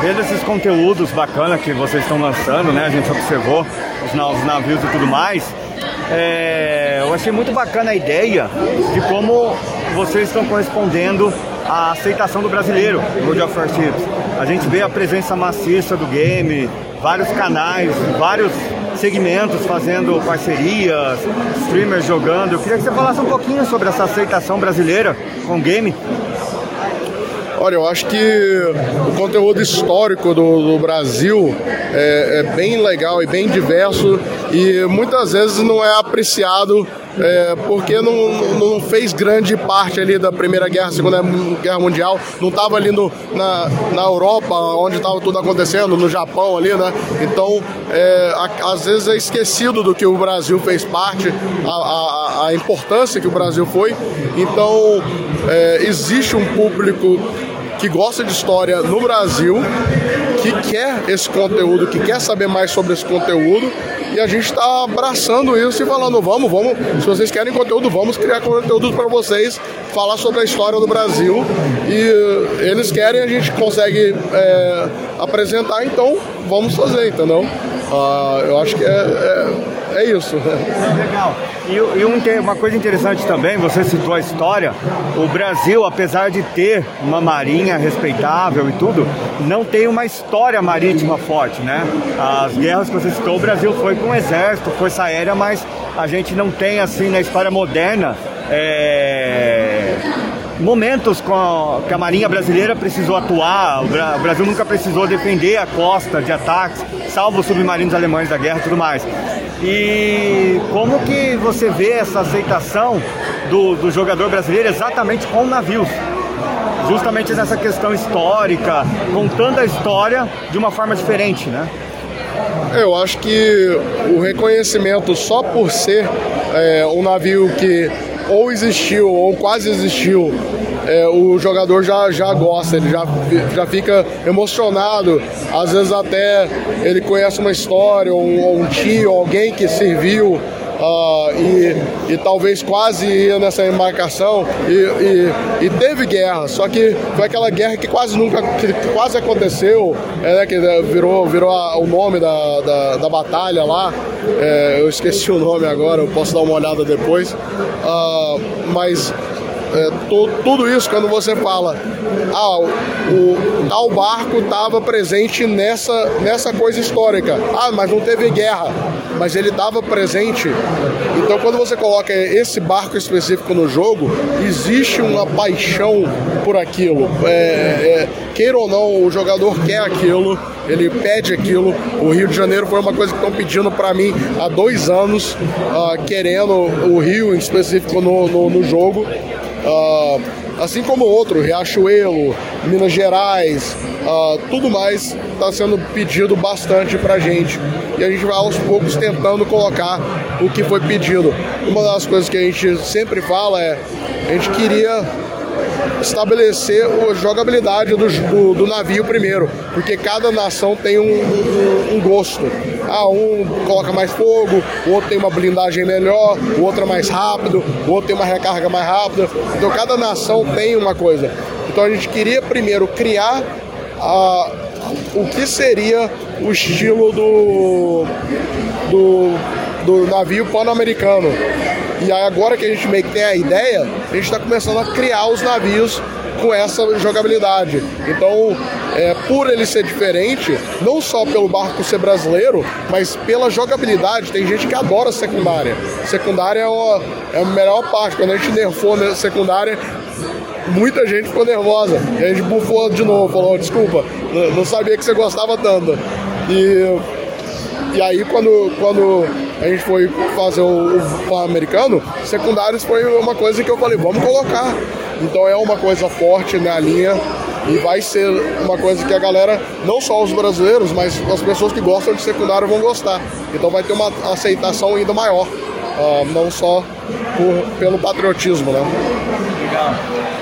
vendo esses conteúdos bacanas que vocês estão lançando, né? A gente observou os, os navios e tudo mais. É, eu achei muito bacana a ideia de como vocês estão correspondendo à aceitação do brasileiro no World of Warships. A gente vê a presença maciça do game, vários canais, vários segmentos fazendo parcerias, streamers jogando. Eu queria que você falasse um pouquinho sobre essa aceitação brasileira com o game. Olha, eu acho que o conteúdo histórico do, do Brasil é, é, bem legal e bem diverso e muitas vezes não é apreciado é, porque não, não fez grande parte ali da Primeira Guerra, Segunda Guerra Mundial, não estava ali no, na, na Europa, onde estava tudo acontecendo, no Japão ali, né? Então, é, a, às vezes é esquecido do que o Brasil fez parte, a, a, a importância que o Brasil foi. Então, é, existe um público que gosta de história no Brasil, que quer esse conteúdo, que quer saber mais sobre esse conteúdo, e a gente está abraçando isso e falando: vamos, vamos, se vocês querem conteúdo, vamos criar conteúdo para vocês, falar sobre a história do Brasil. E eles querem, a gente consegue é, apresentar, então vamos fazer, entendeu? Uh, eu acho que é, é é isso. Legal. E, e um, uma coisa interessante também, você citou a história, o Brasil, apesar de ter uma marinha respeitável e tudo, não tem uma história marítima forte, né? As guerras que você citou, o Brasil foi com exército, força aérea, mas a gente não tem assim na história moderna. É momentos a, que a Marinha Brasileira precisou atuar, o, Bra o, Brasil nunca precisou defender a costa de ataques, salvo os submarinos alemães da guerra e tudo mais. E como que você vê essa aceitação do, do jogador brasileiro exatamente com navios? Justamente nessa questão histórica, contando a história de uma forma diferente, né? Eu acho que o reconhecimento só por ser é, um navio que ou existiu ou quase existiu, é, o jogador já, já gosta, ele já, já fica emocionado. Às vezes até ele conhece uma história, ou um, um tio, alguém que serviu. Uh, e, e, talvez quase ia nessa embarcação e, e, e, teve guerra, só que foi aquela guerra que quase nunca, que, quase aconteceu, é, né, que virou, virou a, o nome da, da, da batalha lá, é, eu esqueci o nome agora, eu posso dar uma olhada depois, uh, mas é, to, tudo isso quando você fala, ah, o, tal barco estava presente nessa, nessa coisa histórica. Ah, mas não teve guerra, mas ele estava presente. Então quando você coloca esse barco específico no jogo, existe uma paixão por aquilo. É, é, queira ou não, o jogador quer aquilo, ele pede aquilo. O Rio de Janeiro foi uma coisa que estão pedindo para mim há dois anos, uh, querendo o Rio em específico no, no, no jogo. Uh, assim como outro, Riachuelo, Minas Gerais, uh, tudo mais está sendo pedido bastante para a gente. E a gente vai aos poucos tentando colocar o que foi pedido. Uma das coisas que a gente sempre fala é: a gente queria estabelecer a jogabilidade do, do, do, navio primeiro, porque cada nação tem um, um, um, gosto. Ah, um coloca mais fogo, o outro tem uma blindagem melhor, o outro é mais rápido, o outro tem uma recarga mais rápida. Então cada nação tem uma coisa. Então a gente queria primeiro criar a, o que seria o estilo do, do, do navio pan-americano. E aí agora que a gente meio que tem a ideia, a gente está começando a criar os navios com essa jogabilidade. Então, é, por ele ser diferente, não só pelo barco ser brasileiro, mas pela jogabilidade. Tem gente que adora secundária. Secundária é, é a melhor parte. Quando a gente nerfou na secundária, muita gente ficou nervosa. E a gente bufou de novo, falou: desculpa, não sabia que você gostava tanto. E, e aí, quando, quando a gente foi fazer o, o americano, secundários foi uma coisa que eu falei: vamos colocar. Então é uma coisa forte na linha e vai ser uma coisa que a galera, não só os brasileiros, mas as pessoas que gostam de secundário vão gostar. Então vai ter uma aceitação ainda maior, uh, não só por, pelo patriotismo, né? Legal.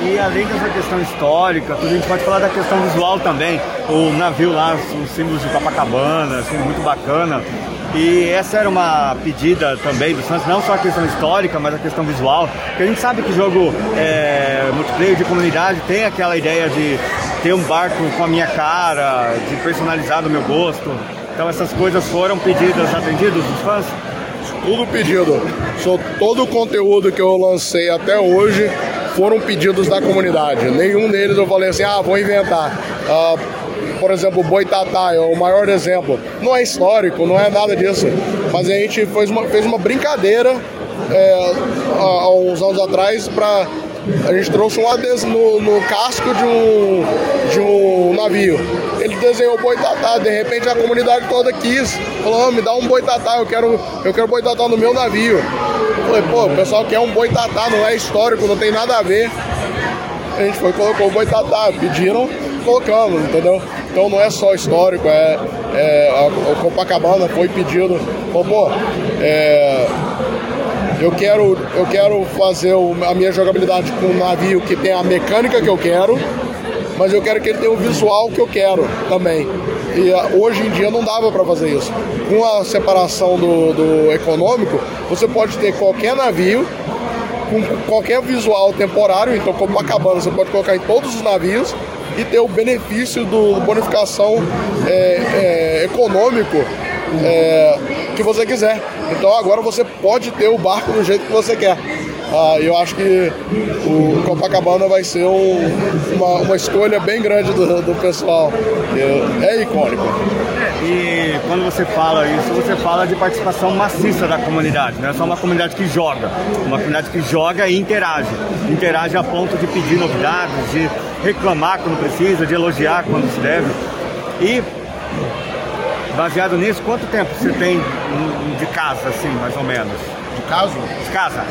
E além dessa questão histórica, a gente pode falar da questão visual também. O navio lá, os símbolos de Copacabana, assim, muito bacana. E essa era uma pedida também do Santos, não só a questão histórica, mas a questão visual. Porque a gente sabe que jogo é, multiplayer de comunidade tem aquela ideia de ter um barco com a minha cara, de personalizar do meu gosto. Então essas coisas foram pedidas, atendidas dos fãs? Tudo pedido. Só todo o conteúdo que eu lancei até hoje foram pedidos da comunidade. Nenhum deles eu falei assim, ah, vou inventar. Ah, por exemplo, o Boitatá é o maior exemplo. Não é histórico, não é nada disso. Mas a gente fez uma, fez uma brincadeira é, há uns anos atrás para a gente trouxe um adesivo no, no, casco de um, de um navio. Ele desenhou boitatá, de repente a comunidade toda quis. Falou, oh, me dá um boitatá, eu quero, eu quero boitatá no meu navio. Eu falei, pô, o pessoal quer um boitatá, não é histórico, não tem nada a ver. A gente foi colocou o boitatá, pediram, colocamos, entendeu? Então não é só histórico, é, é o Copacabana foi pedido, falou, pô, é, eu quero, eu quero fazer a minha jogabilidade com um navio que tem a mecânica que eu quero, mas eu quero que ele tenha o visual que eu quero também. E uh, hoje em dia não dava para fazer isso. Com a separação do, do econômico, você pode ter qualquer navio com qualquer visual temporário, então como Copacabana você pode colocar em todos os navios e ter o benefício do bonificação é, é, econômico é, que você quiser. Então agora você pode ter o barco do jeito que você quer. Ah, eu acho que o Copacabana vai ser um, uma, uma, escolha bem grande do, do pessoal. É, é icônico. E quando você fala isso, você fala de participação maciça da comunidade, não é só uma comunidade que joga, uma comunidade que joga e interage. Interage a ponto de pedir novidades, de reclamar quando precisa, de elogiar quando se deve. E Baseado nisso, quanto tempo você tem de casa, assim, mais ou menos? De casa? De casa.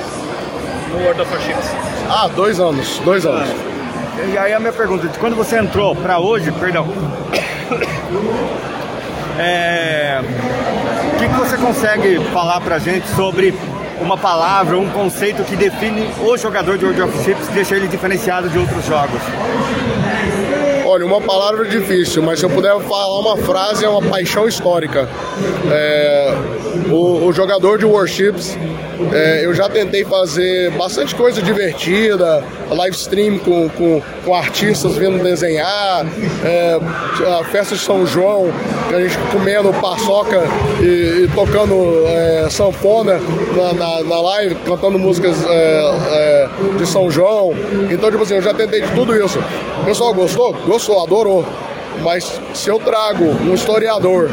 No World of Warships. Ah, dois anos. Dois anos. E aí a minha pergunta, de quando você entrou para hoje, perdão, é, o que, que você consegue falar pra gente sobre uma palavra, um conceito que define o jogador de World of Warships, que deixa ele diferenciado de outros jogos? Olha, uma palavra difícil, mas se eu puder falar uma frase, é uma paixão histórica. É, o, o, jogador de Warships, é, eu já tentei fazer bastante coisa divertida, live stream com, com, com artistas vindo desenhar, é, a festa de São João, a gente comendo paçoca e, e tocando é, sanfona na, na, na, live, cantando músicas é, é, de São João. Então, tipo assim, eu já tentei de tudo isso. O pessoal gostou? Gostou, adorou. Mas se eu trago um historiador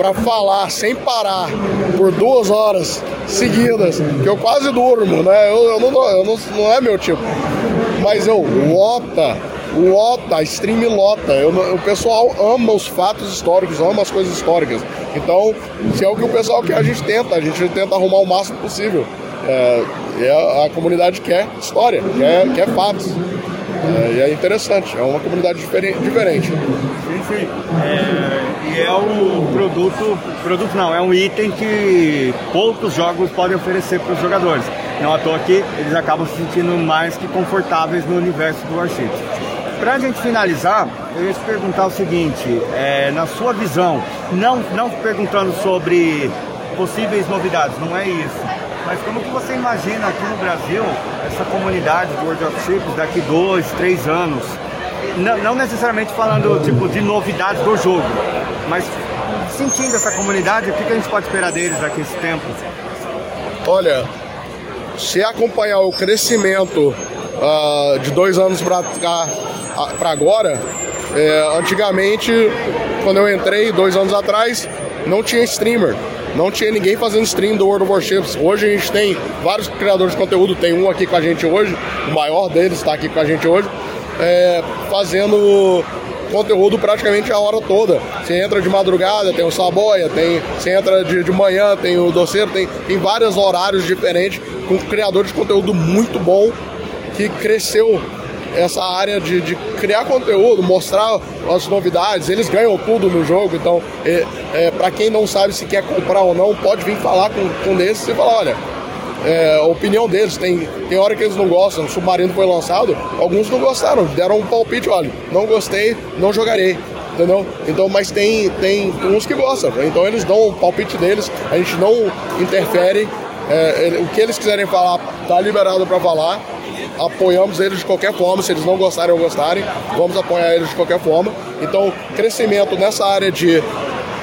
para falar sem parar por duas horas seguidas, que eu quase durmo, né? Eu, eu, não, eu não, não é meu tipo. Mas eu lota, lota, stream lota. Eu, o pessoal ama os fatos históricos, ama as coisas históricas. Então, se é o que o pessoal quer, a gente tenta, a gente tenta arrumar o máximo possível. É, a, a comunidade quer história, quer, quer fatos. É, e é interessante, é uma comunidade diferente. diferente. Sim, sim. É, e é um produto, produto não, é um item que poucos jogos podem oferecer para os jogadores. Não à toa que eles acabam se sentindo mais que confortáveis no universo do Warships. Para a gente finalizar, eu ia te perguntar o seguinte, é, na sua visão, não, não perguntando sobre possíveis novidades, não é isso mas como que você imagina aqui no Brasil essa comunidade do World of Ships daqui dois, três anos? Não, não necessariamente falando tipo de novidades do jogo, mas sentindo essa comunidade, o que, que a gente pode esperar deles daqui a esse tempo? Olha, se acompanhar o crescimento uh, de dois anos para agora, é, antigamente, quando eu entrei, dois anos atrás, não tinha streamer não tinha ninguém fazendo stream do World of Warships. Hoje a gente tem vários criadores de conteúdo, tem um aqui com a gente hoje, o maior deles está aqui com a gente hoje, é, fazendo conteúdo praticamente a hora toda. Você entra de madrugada, tem o Saboia, tem, você entra de, de manhã, tem o Doceiro, tem, tem vários horários diferentes, com criadores de conteúdo muito bom, que cresceu essa área de, de criar conteúdo, mostrar as novidades, eles ganham tudo no jogo, então é, é para quem não sabe se quer comprar ou não, pode vir falar com, com esses e falar, olha, é, a opinião deles, tem, tem hora que eles não gostam, o Submarino foi lançado, alguns não gostaram, deram um palpite, olha, não gostei, não jogarei, entendeu? Então, mas tem, tem uns que gostam, então eles dão o palpite deles, a gente não interfere, é, o que eles quiserem falar, tá liberado para falar, apoiamos eles de qualquer forma, se eles não gostarem ou gostarem, vamos apoiar eles de qualquer forma. Então, crescimento nessa área de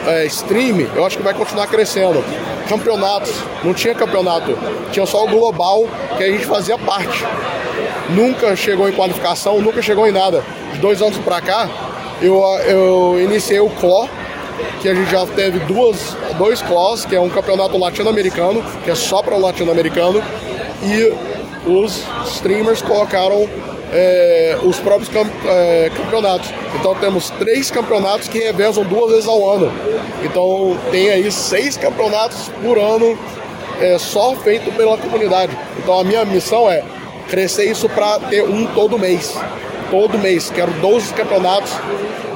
é, stream, eu acho que vai continuar crescendo. Campeonatos, não tinha campeonato, tinha só o global que a gente fazia parte. Nunca chegou em qualificação, nunca chegou em nada. De dois anos para cá, eu, eu iniciei o CLO, que a gente já teve duas, dois CLOs, que é um campeonato latino-americano, que é só para o latino-americano, e os streamers colocaram é, os próprios camp, é, campeonatos. Então temos três campeonatos que revezam duas vezes ao ano. Então tem aí seis campeonatos por ano é, só feito pela comunidade. Então a minha missão é crescer isso para ter um todo mês. Todo mês. Quero 12 campeonatos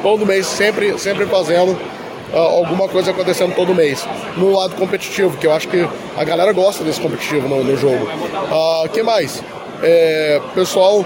todo mês, sempre, sempre fazendo alguma coisa acontecendo todo mês. No lado competitivo, que eu acho que a galera gosta desse competitivo no, no jogo. O uh, que mais? É, pessoal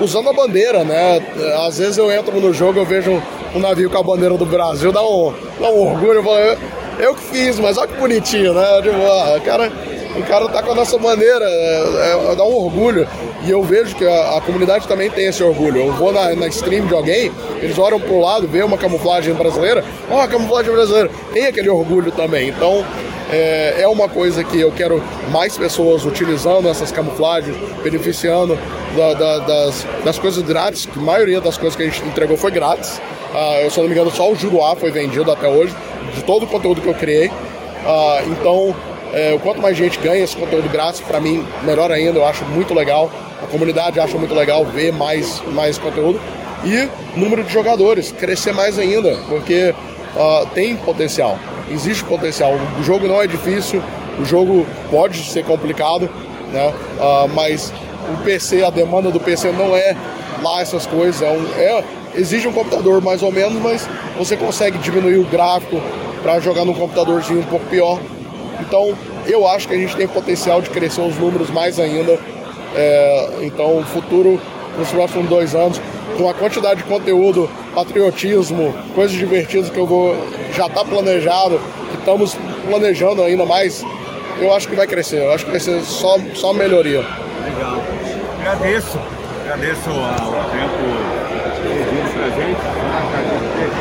usando a bandeira, né? Às vezes eu entro no jogo, eu vejo um navio com a bandeira do Brasil, dá um, dá um orgulho, eu, falo, eu, eu que fiz, mas olha que bonitinho, né? Tipo, ah, cara, o cara tá com a nossa bandeira, é, é, dá um orgulho. E eu vejo que a, a, comunidade também tem esse orgulho. Eu vou na, na stream de alguém, eles olham pro lado, vê uma camuflagem brasileira, ó, oh, camuflagem brasileira, tem aquele orgulho também. Então, é, é, uma coisa que eu quero mais pessoas utilizando essas camuflagens, beneficiando da, da, das, das coisas grátis, que a maioria das coisas que a gente entregou foi grátis. Uh, eu, se não me engano, só o Juruá foi vendido até hoje, de todo o conteúdo que eu criei. Uh, então, é, o quanto mais gente ganha esse conteúdo grátis, para mim, melhor ainda, eu acho muito legal. A comunidade acha muito legal ver mais, mais conteúdo. E número de jogadores, crescer mais ainda, porque uh, tem potencial, existe potencial. O jogo não é difícil, o jogo pode ser complicado, né? Uh, mas o PC, a demanda do PC não é lá essas coisas, é, um, é exige um computador mais ou menos, mas você consegue diminuir o gráfico para jogar num computadorzinho um pouco pior. Então, eu acho que a gente tem potencial de crescer os números mais ainda. É, então, o futuro, nos próximos dois anos, com a quantidade de conteúdo, patriotismo, coisas divertidas que eu vou já está planejado, que estamos planejando ainda mais, eu acho que vai crescer. Eu acho que vai ser só, só melhoria. Legal. Agradeço. Agradeço o tempo que pra gente.